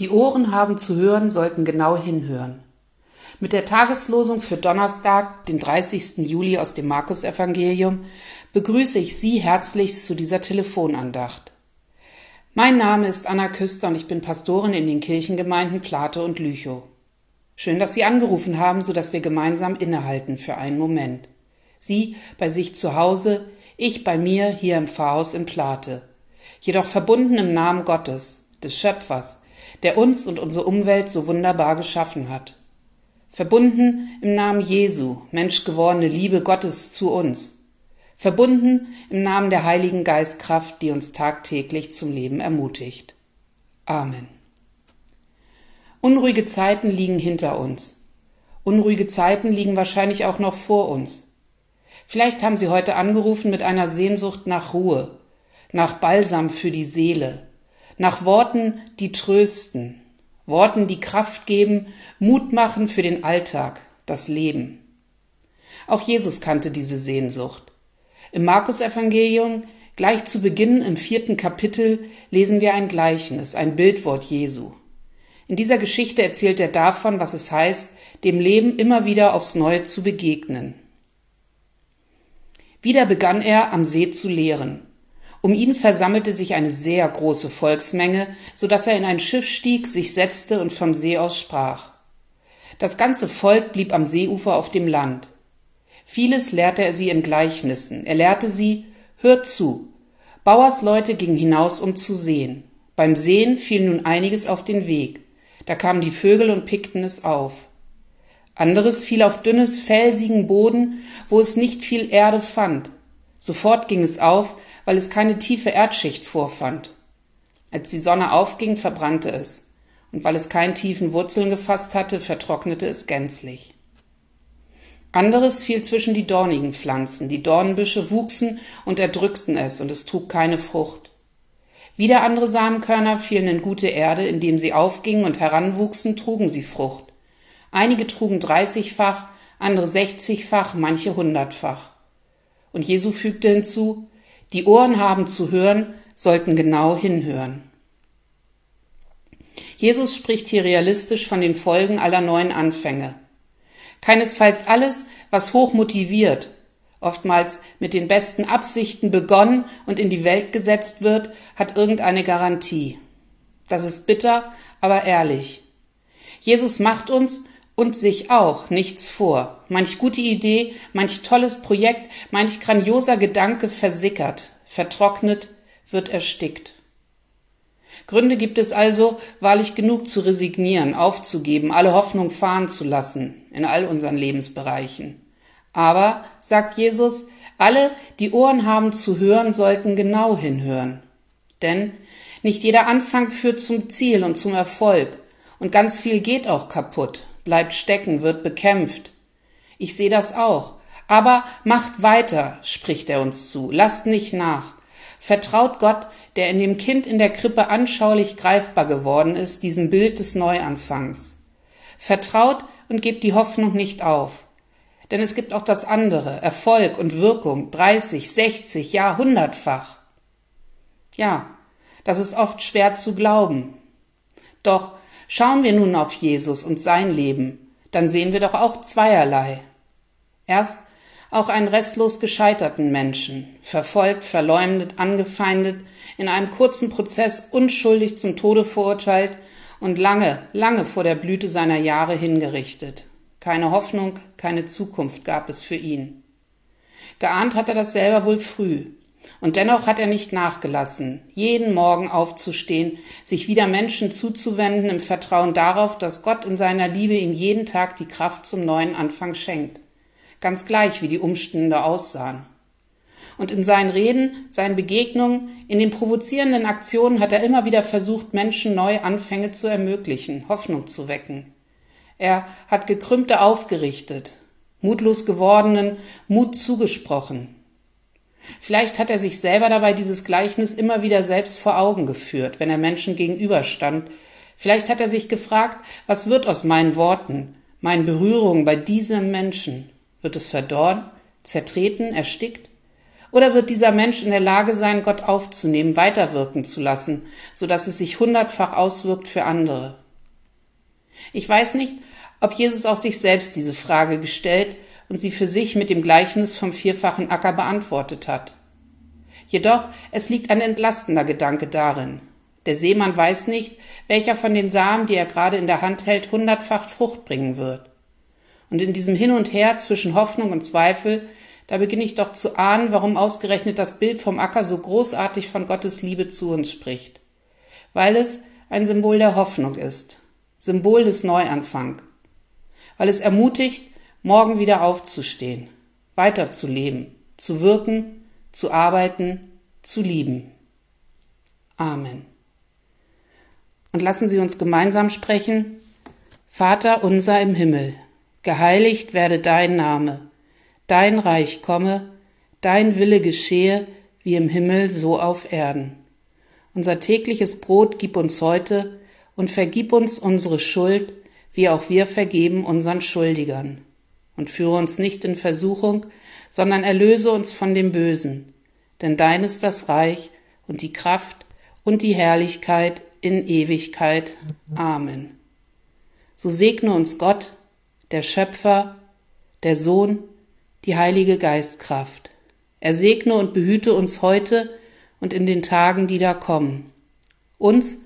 Die Ohren haben zu hören, sollten genau hinhören. Mit der Tageslosung für Donnerstag, den 30. Juli aus dem Markus-Evangelium, begrüße ich Sie herzlichst zu dieser Telefonandacht. Mein Name ist Anna Küster und ich bin Pastorin in den Kirchengemeinden Plate und Lüchow. Schön, dass Sie angerufen haben, so dass wir gemeinsam innehalten für einen Moment. Sie bei sich zu Hause, ich bei mir hier im Pfarrhaus in Plate. Jedoch verbunden im Namen Gottes, des Schöpfers, der uns und unsere Umwelt so wunderbar geschaffen hat. Verbunden im Namen Jesu, menschgewordene Liebe Gottes zu uns. Verbunden im Namen der Heiligen Geistkraft, die uns tagtäglich zum Leben ermutigt. Amen. Unruhige Zeiten liegen hinter uns. Unruhige Zeiten liegen wahrscheinlich auch noch vor uns. Vielleicht haben Sie heute angerufen mit einer Sehnsucht nach Ruhe, nach Balsam für die Seele, nach Worten, die trösten, Worten, die Kraft geben, Mut machen für den Alltag, das Leben. Auch Jesus kannte diese Sehnsucht. Im Markus-Evangelium, gleich zu Beginn im vierten Kapitel, lesen wir ein Gleichnis, ein Bildwort Jesu. In dieser Geschichte erzählt er davon, was es heißt, dem Leben immer wieder aufs Neue zu begegnen. Wieder begann er am See zu lehren. Um ihn versammelte sich eine sehr große Volksmenge, so dass er in ein Schiff stieg, sich setzte und vom See aus sprach. Das ganze Volk blieb am Seeufer auf dem Land. Vieles lehrte er sie in Gleichnissen. Er lehrte sie, hört zu. Bauersleute gingen hinaus, um zu sehen. Beim Sehen fiel nun einiges auf den Weg. Da kamen die Vögel und pickten es auf. Anderes fiel auf dünnes, felsigen Boden, wo es nicht viel Erde fand. Sofort ging es auf, weil es keine tiefe Erdschicht vorfand. Als die Sonne aufging, verbrannte es, und weil es keinen tiefen Wurzeln gefasst hatte, vertrocknete es gänzlich. Anderes fiel zwischen die dornigen Pflanzen, die Dornbüsche wuchsen und erdrückten es, und es trug keine Frucht. Wieder andere Samenkörner fielen in gute Erde, indem sie aufgingen und heranwuchsen, trugen sie Frucht. Einige trugen dreißigfach, andere sechzigfach, manche hundertfach. Und Jesu fügte hinzu, die Ohren haben zu hören, sollten genau hinhören. Jesus spricht hier realistisch von den Folgen aller neuen Anfänge. Keinesfalls alles, was hoch motiviert, oftmals mit den besten Absichten begonnen und in die Welt gesetzt wird, hat irgendeine Garantie. Das ist bitter, aber ehrlich. Jesus macht uns und sich auch nichts vor. Manch gute Idee, manch tolles Projekt, manch grandioser Gedanke versickert, vertrocknet, wird erstickt. Gründe gibt es also, wahrlich genug zu resignieren, aufzugeben, alle Hoffnung fahren zu lassen, in all unseren Lebensbereichen. Aber, sagt Jesus, alle, die Ohren haben zu hören, sollten genau hinhören. Denn nicht jeder Anfang führt zum Ziel und zum Erfolg, und ganz viel geht auch kaputt, bleibt stecken, wird bekämpft. Ich sehe das auch. Aber macht weiter, spricht er uns zu. Lasst nicht nach. Vertraut Gott, der in dem Kind in der Krippe anschaulich greifbar geworden ist, diesem Bild des Neuanfangs. Vertraut und gebt die Hoffnung nicht auf. Denn es gibt auch das andere, Erfolg und Wirkung, 30, 60, ja, hundertfach. Ja, das ist oft schwer zu glauben. Doch Schauen wir nun auf Jesus und sein Leben, dann sehen wir doch auch zweierlei. Erst auch einen restlos gescheiterten Menschen, verfolgt, verleumdet, angefeindet, in einem kurzen Prozess unschuldig zum Tode verurteilt und lange, lange vor der Blüte seiner Jahre hingerichtet. Keine Hoffnung, keine Zukunft gab es für ihn. Geahnt hat er das selber wohl früh, und dennoch hat er nicht nachgelassen, jeden Morgen aufzustehen, sich wieder Menschen zuzuwenden im Vertrauen darauf, dass Gott in seiner Liebe ihm jeden Tag die Kraft zum neuen Anfang schenkt. Ganz gleich, wie die Umstände aussahen. Und in seinen Reden, seinen Begegnungen, in den provozierenden Aktionen hat er immer wieder versucht, Menschen neue Anfänge zu ermöglichen, Hoffnung zu wecken. Er hat Gekrümmte aufgerichtet, mutlos gewordenen Mut zugesprochen, Vielleicht hat er sich selber dabei dieses Gleichnis immer wieder selbst vor Augen geführt, wenn er Menschen gegenüberstand. Vielleicht hat er sich gefragt, was wird aus meinen Worten, meinen Berührungen bei diesem Menschen? Wird es verdorren, zertreten, erstickt? Oder wird dieser Mensch in der Lage sein, Gott aufzunehmen, weiterwirken zu lassen, so dass es sich hundertfach auswirkt für andere? Ich weiß nicht, ob Jesus auch sich selbst diese Frage gestellt und sie für sich mit dem Gleichnis vom vierfachen Acker beantwortet hat. Jedoch, es liegt ein entlastender Gedanke darin. Der Seemann weiß nicht, welcher von den Samen, die er gerade in der Hand hält, hundertfach Frucht bringen wird. Und in diesem Hin und Her zwischen Hoffnung und Zweifel, da beginne ich doch zu ahnen, warum ausgerechnet das Bild vom Acker so großartig von Gottes Liebe zu uns spricht. Weil es ein Symbol der Hoffnung ist, Symbol des Neuanfangs. Weil es ermutigt, morgen wieder aufzustehen, weiterzuleben, zu wirken, zu arbeiten, zu lieben. Amen. Und lassen Sie uns gemeinsam sprechen. Vater unser im Himmel, geheiligt werde dein Name, dein Reich komme, dein Wille geschehe, wie im Himmel so auf Erden. Unser tägliches Brot gib uns heute und vergib uns unsere Schuld, wie auch wir vergeben unseren Schuldigern. Und führe uns nicht in Versuchung, sondern erlöse uns von dem Bösen. Denn dein ist das Reich und die Kraft und die Herrlichkeit in Ewigkeit. Amen. So segne uns Gott, der Schöpfer, der Sohn, die Heilige Geistkraft. Er segne und behüte uns heute und in den Tagen, die da kommen. Uns,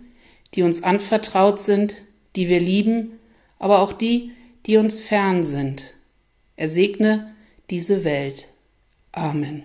die uns anvertraut sind, die wir lieben, aber auch die, die uns fern sind. Er segne diese Welt. Amen.